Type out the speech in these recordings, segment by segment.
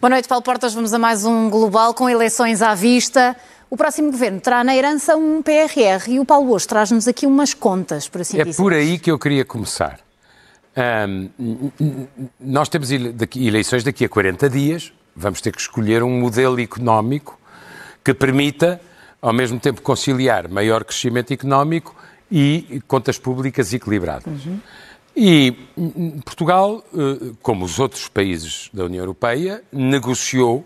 Boa noite, Paulo Portas. Vamos a mais um Global com eleições à vista. O próximo governo terá na herança um PRR e o Paulo hoje traz-nos aqui umas contas, por assim é dizer. É por aí que eu queria começar. Um, nós temos eleições daqui a 40 dias, vamos ter que escolher um modelo económico que permita, ao mesmo tempo, conciliar maior crescimento económico e contas públicas equilibradas. Uhum. E Portugal, eh, como os outros países da União Europeia, negociou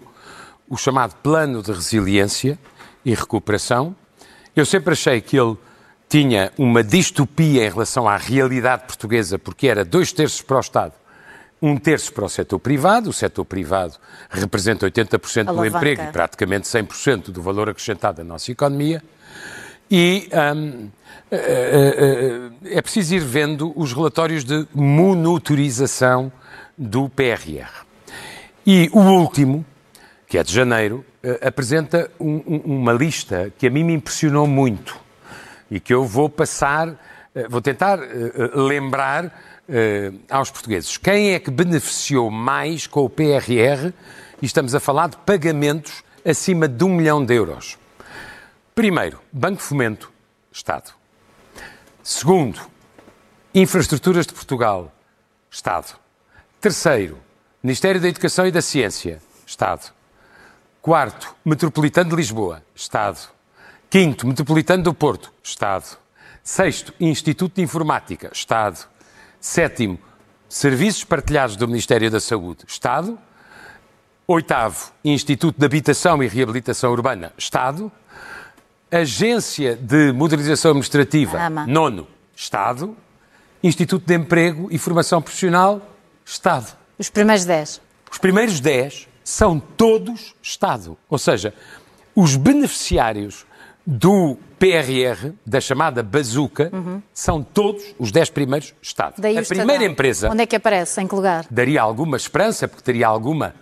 o chamado Plano de Resiliência, e recuperação. Eu sempre achei que ele tinha uma distopia em relação à realidade portuguesa, porque era dois terços para o Estado, um terço para o setor privado. O setor privado representa 80% do emprego e praticamente 100% do valor acrescentado da nossa economia. E hum, é, é, é preciso ir vendo os relatórios de monitorização do PRR. E o último, que é de janeiro, apresenta um, um, uma lista que a mim me impressionou muito e que eu vou passar, vou tentar lembrar aos portugueses. Quem é que beneficiou mais com o PRR? E estamos a falar de pagamentos acima de um milhão de euros. Primeiro, Banco Fomento, Estado. Segundo, Infraestruturas de Portugal, Estado. Terceiro, Ministério da Educação e da Ciência, Estado. Quarto, Metropolitano de Lisboa, Estado. Quinto, Metropolitano do Porto, Estado. Sexto, Instituto de Informática, Estado. Sétimo, Serviços Partilhados do Ministério da Saúde, Estado. Oitavo, Instituto de Habitação e Reabilitação Urbana, Estado. Agência de Modernização Administrativa, Ama. nono, Estado. Instituto de Emprego e Formação Profissional, Estado. Os primeiros dez. Os primeiros dez são todos Estado. Ou seja, os beneficiários do PRR, da chamada bazuca, uhum. são todos os 10 primeiros Estado. Daí a primeira empresa. Onde é que aparece? Em que lugar? Daria alguma esperança, porque teria alguma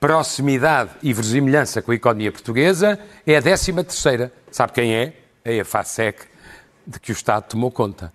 proximidade e verosimilhança com a economia portuguesa, é a 13 terceira. Sabe quem é? É a FASEC, de que o Estado tomou conta.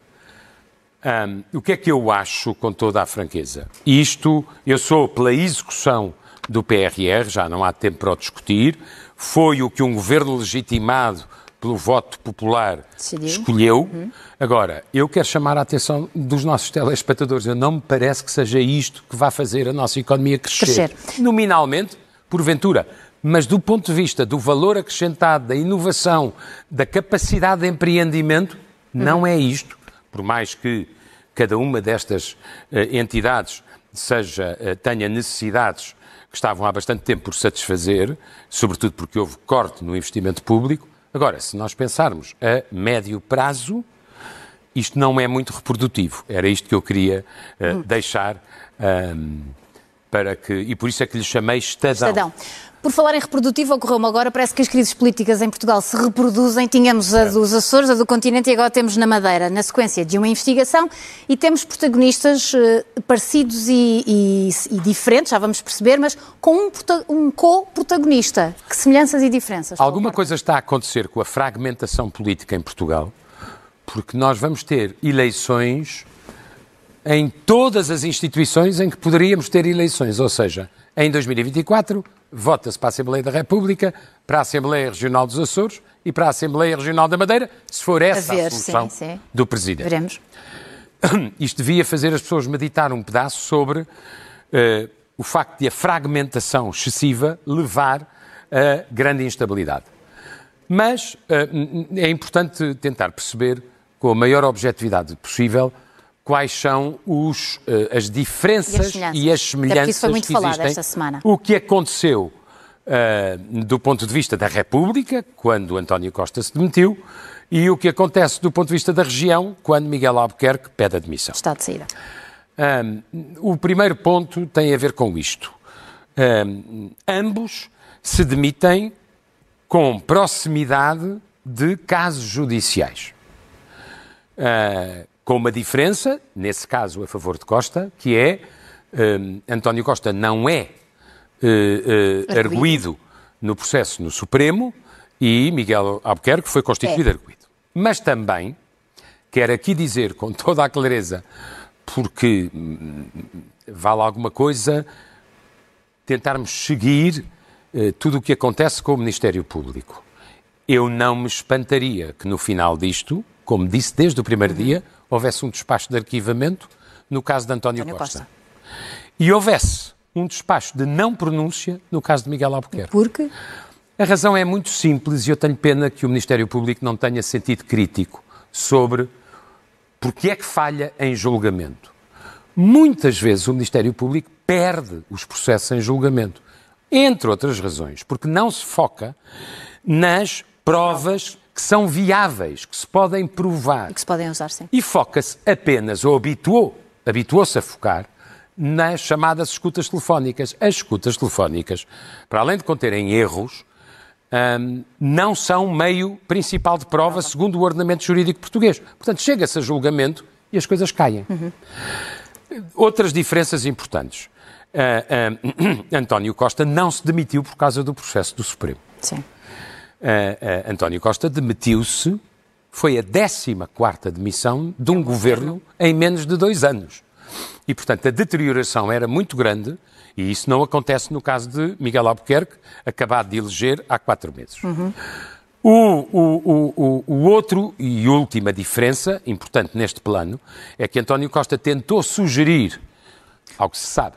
Um, o que é que eu acho, com toda a franqueza? Isto, eu sou pela execução do PRR, já não há tempo para o discutir. Foi o que um governo legitimado pelo voto popular Decidiu. escolheu. Uhum. Agora, eu quero chamar a atenção dos nossos telespectadores. Eu não me parece que seja isto que vai fazer a nossa economia crescer. crescer. Nominalmente, porventura. Mas do ponto de vista do valor acrescentado, da inovação, da capacidade de empreendimento, uhum. não é isto. Por mais que cada uma destas uh, entidades seja, uh, tenha necessidades que estavam há bastante tempo por satisfazer, sobretudo porque houve corte no investimento público. Agora, se nós pensarmos a médio prazo, isto não é muito reprodutivo. Era isto que eu queria uh, deixar um, para que. E por isso é que lhe chamei Estadão. Estadão. Por falar em reprodutivo, ocorreu-me agora, parece que as crises políticas em Portugal se reproduzem. Tínhamos a dos Açores, a do continente e agora temos na Madeira, na sequência de uma investigação, e temos protagonistas uh, parecidos e, e, e, diferentes, já vamos perceber, mas com um, um co-protagonista. Que semelhanças e diferenças? Alguma coisa está a acontecer com a fragmentação política em Portugal, porque nós vamos ter eleições em todas as instituições em que poderíamos ter eleições, ou seja, em 2024 vota-se para a Assembleia da República, para a Assembleia Regional dos Açores e para a Assembleia Regional da Madeira, se for essa a, ver, a solução sim, sim. do Presidente. Veremos. Isto devia fazer as pessoas meditar um pedaço sobre uh, o facto de a fragmentação excessiva levar a grande instabilidade. Mas uh, é importante tentar perceber, com a maior objetividade possível, quais são os, uh, as diferenças e as, e as semelhanças isso foi muito que falado existem. Esta semana. O que aconteceu uh, do ponto de vista da República, quando António Costa se demitiu, e o que acontece do ponto de vista da região, quando Miguel Albuquerque pede admissão. Está de saída. Um, o primeiro ponto tem a ver com isto. Um, ambos se demitem com proximidade de casos judiciais. Uh, com uma diferença, nesse caso a favor de Costa, que é um, António Costa não é uh, uh, arguído no processo no Supremo e Miguel Albuquerque foi constituído é. arguído. Mas também, quero aqui dizer com toda a clareza, porque hum, vale alguma coisa, tentarmos seguir uh, tudo o que acontece com o Ministério Público. Eu não me espantaria que no final disto, como disse desde o primeiro uhum. dia, houvesse um despacho de arquivamento no caso de António, António Costa. Costa. E houvesse um despacho de não pronúncia no caso de Miguel Albuquerque. Por quê? A razão é muito simples e eu tenho pena que o Ministério Público não tenha sentido crítico sobre porque é que falha em julgamento. Muitas vezes o Ministério Público perde os processos em julgamento, entre outras razões, porque não se foca nas provas que são viáveis, que se podem provar. E que se podem usar, sim. E foca-se apenas, ou habituou, habituou-se a focar, nas chamadas escutas telefónicas. As escutas telefónicas, para além de conterem erros, um, não são meio principal de prova segundo o ordenamento jurídico português. Portanto, chega-se a julgamento e as coisas caem. Uhum. Outras diferenças importantes. Uh, uh, António Costa não se demitiu por causa do processo do Supremo. Sim. Uh, António Costa demitiu-se, foi a 14 demissão de um governo em menos de dois anos. E, portanto, a deterioração era muito grande e isso não acontece no caso de Miguel Albuquerque, acabado de eleger há quatro meses. Uhum. O, o, o, o, outro e última diferença, importante neste plano, é que António Costa tentou sugerir, ao que se sabe,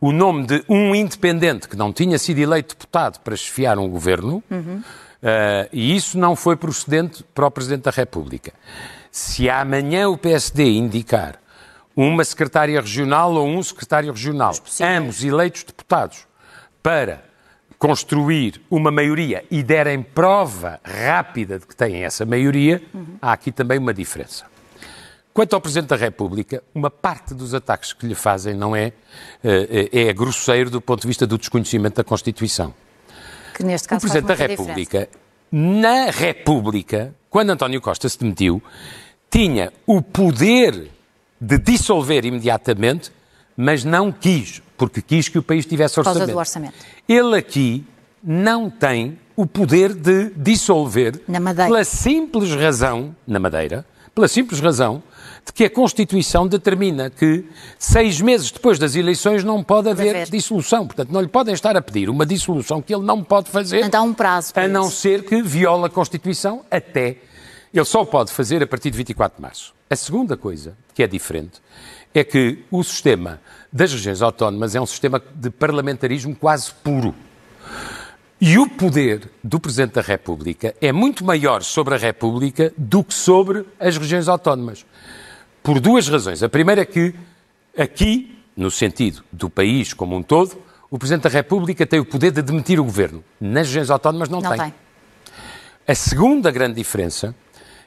o nome de um independente que não tinha sido eleito deputado para chefiar um governo, uhum. Uh, e isso não foi procedente para o Presidente da República. Se amanhã o PSD indicar uma secretária regional ou um secretário regional, ambos eleitos deputados, para construir uma maioria e derem prova rápida de que têm essa maioria, uhum. há aqui também uma diferença. Quanto ao Presidente da República, uma parte dos ataques que lhe fazem não é, eh, é grosseiro do ponto de vista do desconhecimento da Constituição. Que neste caso o Presidente da República, diferença. na República, quando António Costa se demitiu, tinha o poder de dissolver imediatamente, mas não quis, porque quis que o país tivesse orçamento. Por causa do orçamento. Ele aqui não tem o poder de dissolver na Madeira. pela simples razão, na Madeira, pela simples razão de que a Constituição determina que seis meses depois das eleições não pode haver, dissolução. Portanto, não lhe podem estar a pedir uma dissolução que ele não pode fazer. Então, um prazo. A não ser que viola a Constituição até. Ele só pode fazer a partir de 24 de março. A segunda coisa, que é diferente, é que o sistema das regiões autónomas é um sistema de parlamentarismo quase puro. E o poder do Presidente da República é muito maior sobre a República do que sobre as regiões autónomas. Por duas razões. A primeira é que aqui, no sentido do país como um todo, o Presidente da República tem o poder de demitir o governo. Nas regiões autónomas não, não tem. tem. A segunda grande diferença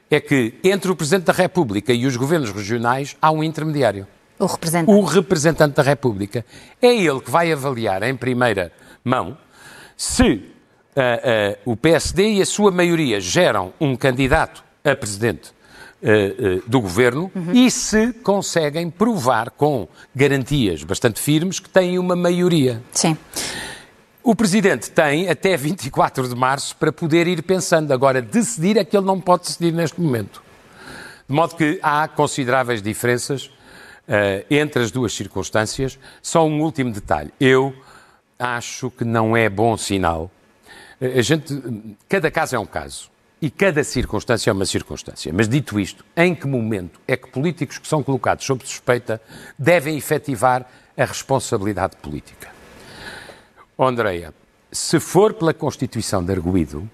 é que entre o Presidente da República e os governos regionais há um intermediário. O representante. O representante da República. É ele que vai avaliar em primeira mão se uh, uh, o PSD e a sua maioria geram um candidato a presidente uh, do governo uhum. e se conseguem provar com garantias bastante firmes que têm uma maioria. Sim. O Presidente tem até 24 de março para poder ir pensando. Agora, decidir é que ele não pode decidir neste momento. De modo que há consideráveis diferenças uh, entre as duas circunstâncias. Só um último detalhe. Eu acho que não é bom sinal. A gente, cada caso é um caso. E cada circunstância é uma circunstância. Mas dito isto, em que momento é que políticos que são colocados sob suspeita devem efetivar a responsabilidade política? Oh, Andreia, se for pela Constituição de Arguído,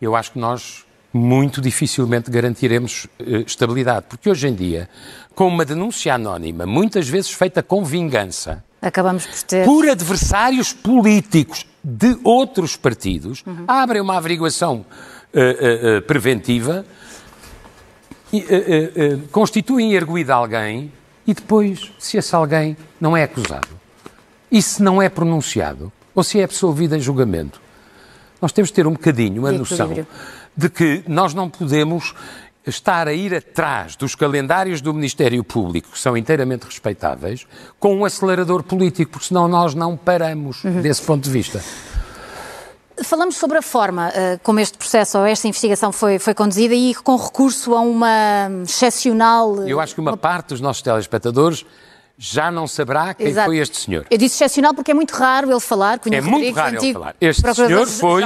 eu acho que nós muito dificilmente garantiremos uh, estabilidade, porque hoje em dia, com uma denúncia anónima, muitas vezes feita com vingança, acabamos por ter por adversários políticos de outros partidos, uhum. abrem uma averiguação uh, uh, preventiva, constituem arguído alguém e depois, se esse alguém não é acusado e se não é pronunciado, ou se é absolvido em julgamento. Nós temos de ter um bocadinho a noção de que nós não podemos estar a ir atrás dos calendários do Ministério Público, que são inteiramente respeitáveis, com um acelerador político, porque senão nós não paramos uhum. desse ponto de vista. Falamos sobre a forma uh, como este processo ou esta investigação foi, foi conduzida e com recurso a uma excepcional. Eu acho que uma, uma... parte dos nossos telespectadores já não saberá quem Exato. foi este senhor. Eu disse excepcional porque é muito raro ele falar. Cunha É muito raro ele falar. Este senhor foi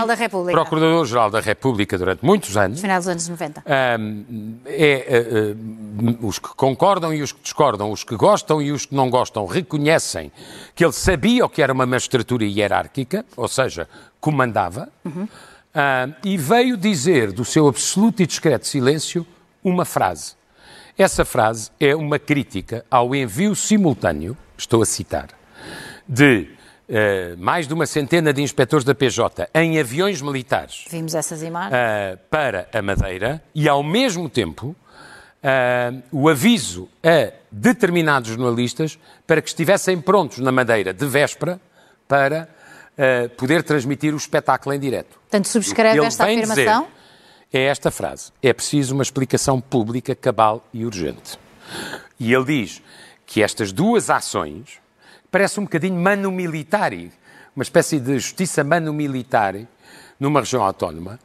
Procurador-Geral da República. Durante muitos anos. Final dos anos 90. Ahm, é, ah, ah, os que concordam e os que discordam, os que gostam e os que não gostam, reconhecem que ele sabia o que era uma magistratura hierárquica, ou seja, comandava, Ahm, e veio dizer do seu absoluto e discreto silêncio uma frase. Essa frase é uma crítica ao envio simultâneo, estou a citar, de eh, mais de uma centena de inspectores da PJ em aviões militares Vimos essas imagens. uh, para a Madeira e, ao mesmo tempo, uh, o aviso a determinados jornalistas para que estivessem prontos na Madeira de véspera para uh, poder transmitir o espetáculo em direto. Portanto, subscreve esta afirmação. dizer é esta frase: é preciso uma explicação pública, cabal e urgente. E ele diz que estas duas ações parece um bocadinho mano-militar, uma espécie de justiça mano-militar numa região autónoma.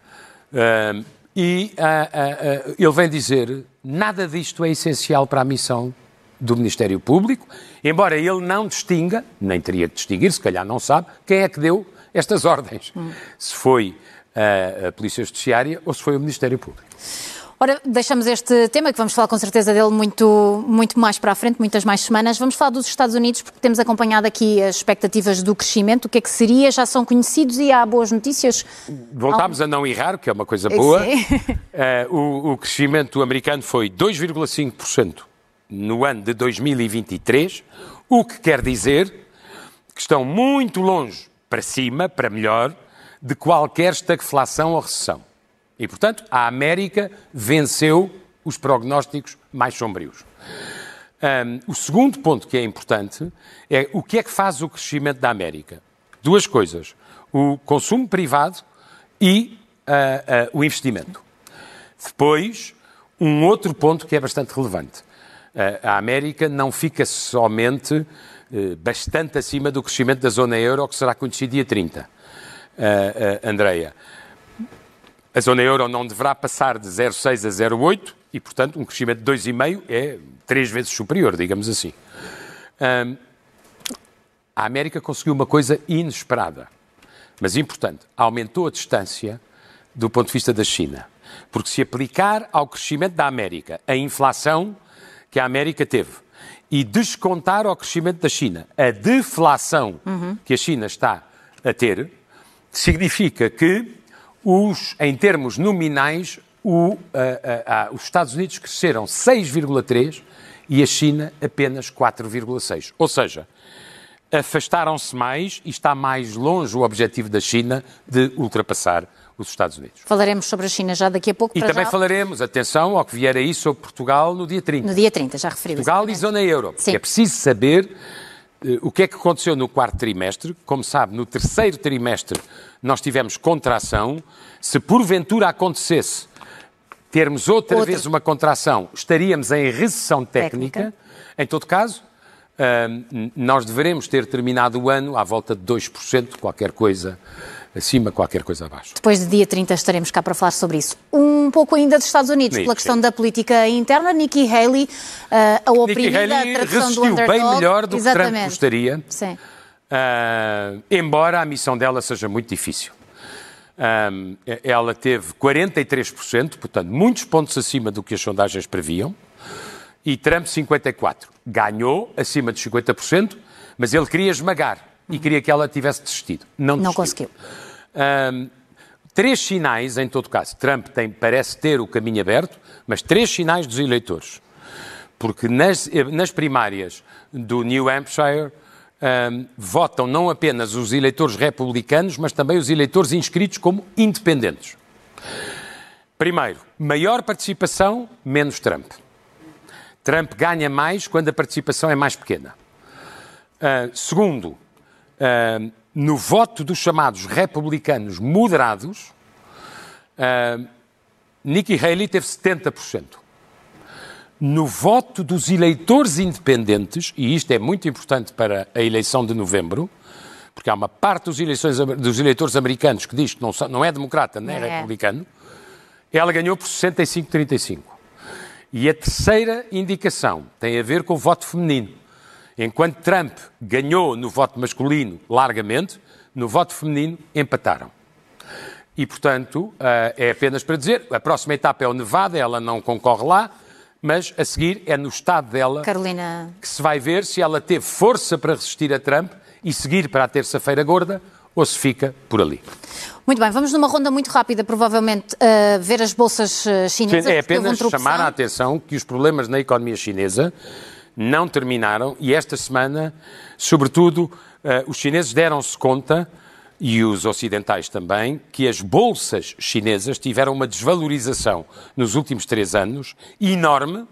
Ah, e ah, ah, ele vem dizer nada disto é essencial para a missão do Ministério Público, embora ele não distinga, nem teria de distinguir, se calhar não sabe, quem é que deu estas ordens. Se foi a, a Polícia Judiciária ou se foi o Ministério Público. Ora, deixamos este tema, que vamos falar com certeza dele muito, muito mais para a frente, muitas mais semanas. Vamos falar dos Estados Unidos, porque temos acompanhado aqui as expectativas do crescimento. O que é que seria? Já são conhecidos e há boas notícias? Voltámos a não errar, que é uma coisa boa. Eh, o, o crescimento americano foi 2,5% no ano de 2023, o que quer dizer que estão muito longe para cima, para melhor, de qualquer estagflação ou recessão. E, portanto, a América venceu os prognósticos mais sombrios. Um, o segundo ponto que é importante é o que é que faz o crescimento da América. Duas coisas: o consumo privado e uh, uh, o investimento. Depois, um outro ponto que é bastante relevante. Uh, a América não fica somente bastante acima do crescimento da zona euro, que será conhecido dia 30. Andreia, a zona euro não deverá passar de 0,6 a 0,8 e, portanto, um crescimento de 2,5 é três vezes superior, digamos assim. Um, a América conseguiu uma coisa inesperada, mas importante. Aumentou a distância do ponto de vista da China. Porque se aplicar ao crescimento da América a inflação que a América teve e descontar ao crescimento da China a deflação uhum. que a China está a ter, significa que os, em termos nominais, o, uh, uh, uh, os Estados Unidos cresceram 6,3% e a China apenas 4,6%. Ou seja, afastaram-se mais e está mais longe o objetivo da China de ultrapassar os Estados Unidos. Falaremos sobre a China já daqui a pouco. E também já... falaremos, atenção, ao que vier aí sobre Portugal no dia 30. No dia 30, já referi. Portugal e zona euro. Sim. É preciso saber o que é que aconteceu no quarto trimestre? Como sabe, no terceiro trimestre nós tivemos contração. Se porventura acontecesse termos outra Outro. vez uma contração, estaríamos em recessão técnica. técnica. Em todo caso, nós deveremos ter terminado o ano à volta de 2%, qualquer coisa acima, qualquer coisa abaixo. Depois de dia 30 estaremos cá para falar sobre isso. Um pouco ainda dos Estados Unidos, pela questão da política interna, Nikki Haley, uh, a oprimida, Haley a tradução do resistiu bem melhor do Exatamente. que Trump gostaria, Sim. Uh, embora a missão dela seja muito difícil. Um, ela teve 43%, portanto, muitos pontos acima do que as sondagens previam, e Trump 54%. Ganhou acima de 50%, mas ele queria esmagar e queria que ela tivesse desistido. Não, Não desistiu. conseguiu. Um, três sinais, em todo caso. Trump tem, parece ter o caminho aberto, mas três sinais dos eleitores. Porque nas, nas primárias do New Hampshire um, votam não apenas os eleitores republicanos, mas também os eleitores inscritos como independentes. Primeiro, maior participação, menos Trump. Trump ganha mais quando a participação é mais pequena. Uh, segundo, uh, no voto dos chamados republicanos moderados, uh, Nikki Haley teve 70%. No voto dos eleitores independentes, e isto é muito importante para a eleição de novembro, porque há uma parte dos, eleições, dos eleitores americanos que diz que não, não é democrata nem é. republicano, ela ganhou por 65-35. E a terceira indicação tem a ver com o voto feminino. Enquanto Trump ganhou no voto masculino largamente, no voto feminino empataram. E, portanto, uh, é apenas para dizer, a próxima etapa é o Nevada, ela não concorre lá, mas a seguir é no estado dela Carolina... que se vai ver se ela teve força para resistir a Trump e seguir para a terça-feira gorda ou se fica por ali. Muito bem, vamos numa ronda muito rápida, provavelmente, uh, ver as bolsas uh, chinesas. É apenas chamar a atenção que os problemas na economia chinesa não terminaram e esta semana, sobretudo, uh, os chineses deram-se conta, e os ocidentais também, que as bolsas chinesas tiveram uma desvalorização nos últimos três anos enorme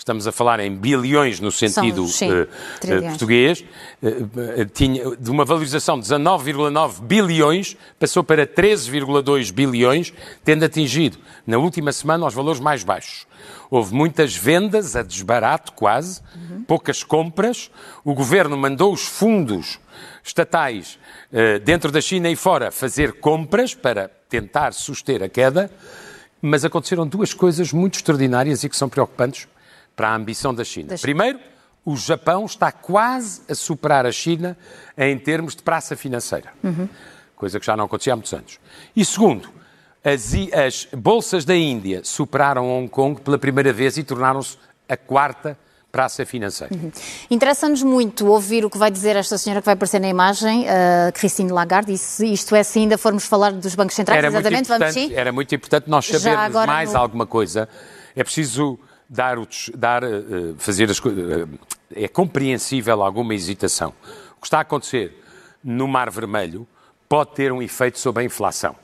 estamos a falar em bilhões no sentido São, sim, uh, português, uh, tinha de uma valorização de 19,9 bilhões, passou para 13,2 bilhões, tendo atingido na última semana os valores mais baixos. Houve muitas vendas a desbarato quase, uhum. poucas compras. O governo mandou os fundos estatais dentro da China e fora fazer compras para tentar suster a queda, mas aconteceram duas coisas muito extraordinárias e que são preocupantes para a ambição da China. Primeiro, o Japão está quase a superar a China em termos de praça financeira, uhum. coisa que já não acontecia há muitos anos. E segundo, as, as bolsas da Índia superaram Hong Kong pela primeira vez e tornaram-se a quarta praça financeira. Uhum. Interessa-nos muito ouvir o que vai dizer esta senhora que vai aparecer na imagem, uh, Christine Lagarde, e se isto é se ainda formos falar dos bancos centrais, era exatamente, vamos sim? Era muito importante nós sabermos mais no... alguma coisa. É preciso dar, dar uh, fazer as coisas. Uh, é compreensível alguma hesitação. O que está a acontecer no Mar Vermelho pode ter um efeito sobre a inflação.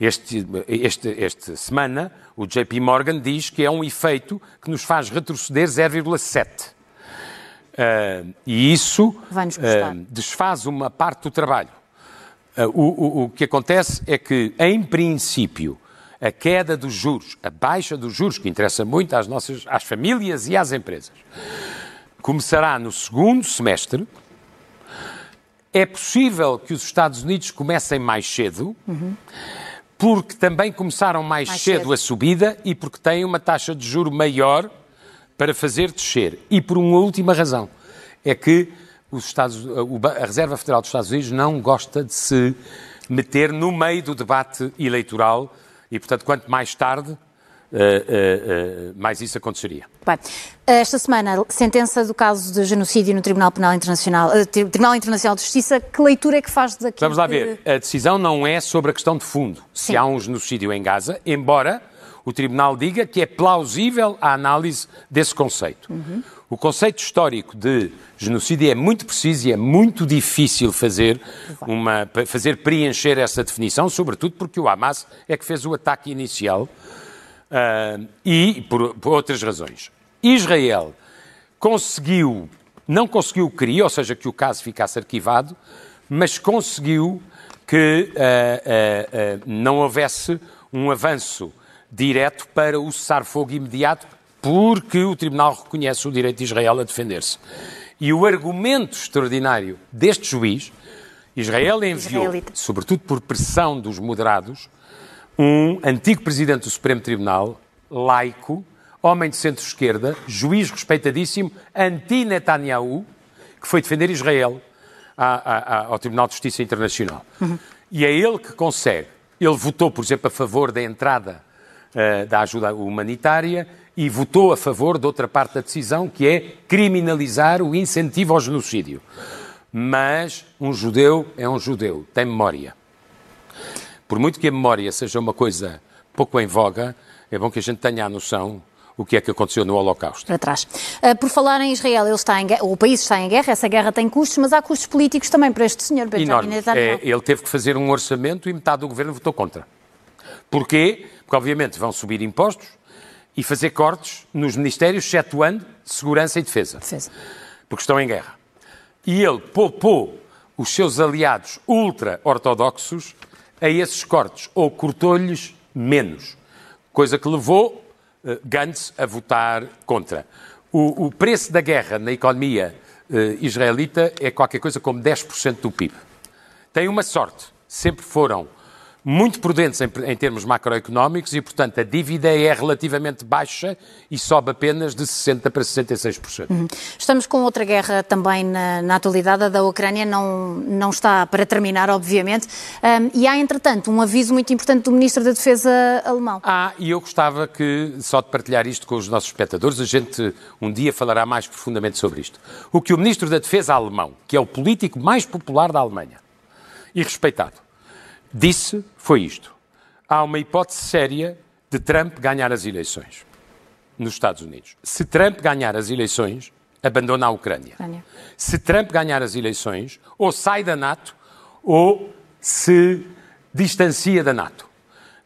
Este, este, esta semana, o JP Morgan diz que é um efeito que nos faz retroceder 0,7. Uh, e isso uh, desfaz uma parte do trabalho. Uh, o, o, o que acontece é que, em princípio, a queda dos juros, a baixa dos juros, que interessa muito às nossas às famílias e às empresas, começará no segundo semestre. É possível que os Estados Unidos comecem mais cedo, uhum. porque também começaram mais, mais cedo, cedo a subida e porque têm uma taxa de juro maior para fazer descer. E por uma última razão, é que os Estados, a Reserva Federal dos Estados Unidos não gosta de se meter no meio do debate eleitoral e, portanto, quanto mais tarde, Uh, uh, uh, mais isso aconteceria. Bem, esta semana, sentença do caso de genocídio no Tribunal Penal Internacional, Tribunal Internacional de Justiça, que leitura é que faz daqui? Vamos lá ver, a decisão não é sobre a questão de fundo, Sim. se há um genocídio em Gaza, embora o Tribunal diga que é plausível a análise desse conceito. Uhum. O conceito histórico de genocídio é muito preciso e é muito difícil fazer, uma, fazer preencher essa definição, sobretudo porque o Hamas é que fez o ataque inicial uh, e por, por, outras razões. Israel conseguiu, não conseguiu o que queria, ou seja, que o caso ficasse arquivado, mas conseguiu que uh, uh, não houvesse um avanço direto para o cessar-fogo imediato porque o Tribunal reconhece o direito de Israel a defender-se. E o argumento extraordinário deste juiz, Israel enviou, Israelita. sobretudo por pressão dos moderados, um antigo presidente do Supremo Tribunal, laico, homem de centro-esquerda, juiz respeitadíssimo, anti-Netanyahu, que foi defender Israel ao Tribunal de Justiça Internacional. Uhum. E é ele que consegue. Ele votou, por exemplo, a favor da entrada uh, da ajuda humanitária e votou a favor de outra parte da decisão, que é criminalizar o incentivo ao genocídio. Mas um judeu é um judeu, tem memória. Por muito que a memória seja uma coisa pouco em voga, é bom que a gente tenha a noção o que é que aconteceu no Holocausto. Para trás. Uh, por falar em Israel, ele está em o país está em guerra, essa guerra tem custos, mas há custos políticos também para este senhor Benjamin Netanyahu. É, ele teve que fazer um orçamento e metade do governo votou contra. Porquê? Porque, obviamente, vão subir impostos, e fazer cortes nos ministérios, excetuando segurança e defesa, defesa. Porque estão em guerra. E ele poupou os seus aliados ultra-ortodoxos a esses cortes, ou cortou-lhes menos, coisa que levou uh, Gantz a votar contra. O, o, preço da guerra na economia uh, israelita é qualquer coisa como 10% do PIB. Tem uma sorte, sempre foram muito prudentes em, em, termos macroeconómicos e, portanto, a dívida é relativamente baixa e sobe apenas de 60% para 66%. Uhum. Estamos com outra guerra também na, na, atualidade, a da Ucrânia não, não está para terminar, obviamente, um, e há, entretanto, um aviso muito importante do Ministro da Defesa alemão. Ah, e eu gostava que, só de partilhar isto com os nossos espectadores, a gente um dia falará mais profundamente sobre isto. O que o Ministro da Defesa alemão, que é o político mais popular da Alemanha e respeitado, disse foi isto. Há uma hipótese séria de Trump ganhar as eleições nos Estados Unidos. Se Trump ganhar as eleições, abandona a Ucrânia. Ucrânia. Se Trump ganhar as eleições, ou sai da NATO ou se distancia da NATO.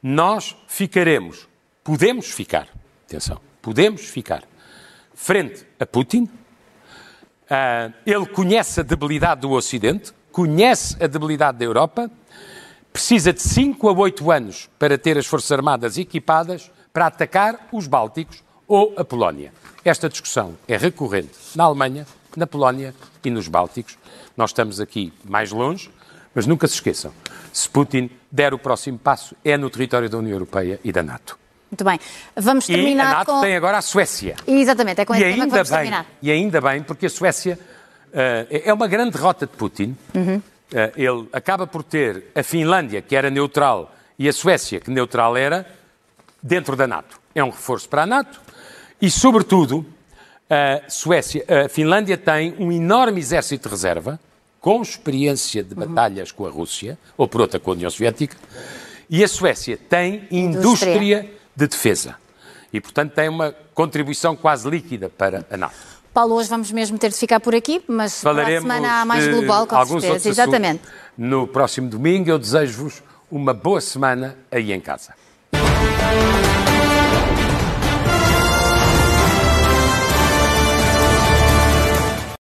Nós ficaremos, podemos ficar, atenção, podemos ficar frente a Putin. Uh, ele conhece a debilidade do Ocidente, conhece a debilidade da Europa precisa de 5 a 8 anos para ter as Forças Armadas equipadas para atacar os Bálticos ou a Polónia. Esta discussão é recorrente na Alemanha, na Polónia e nos Bálticos. Nós estamos aqui mais longe, mas nunca se esqueçam: se Putin der o próximo passo, é no território da União Europeia e da NATO. Muito bem. Vamos terminar e a NATO com... tem agora a Suécia. Exatamente, é com e ainda bem, terminar. E ainda bem, porque a Suécia uh, é uma grande derrota de Putin. Uhum ele acaba por ter a Finlândia, que era neutral, e a Suécia, que neutral era, dentro da NATO. É um reforço para a NATO e, sobretudo, a Suécia, a Finlândia tem um enorme exército de reserva, com experiência de batalhas com a Rússia, ou por outra com a União Soviética, e a Suécia tem indústria, indústria de defesa. E, portanto, tem uma contribuição quase líquida para a NATO. Paulo, hoje vamos mesmo ter de ficar por aqui, mas Falaremos para a semana há mais eh, global, com alguns certeza. Exatamente. No próximo domingo, eu desejo-vos uma boa semana aí em casa.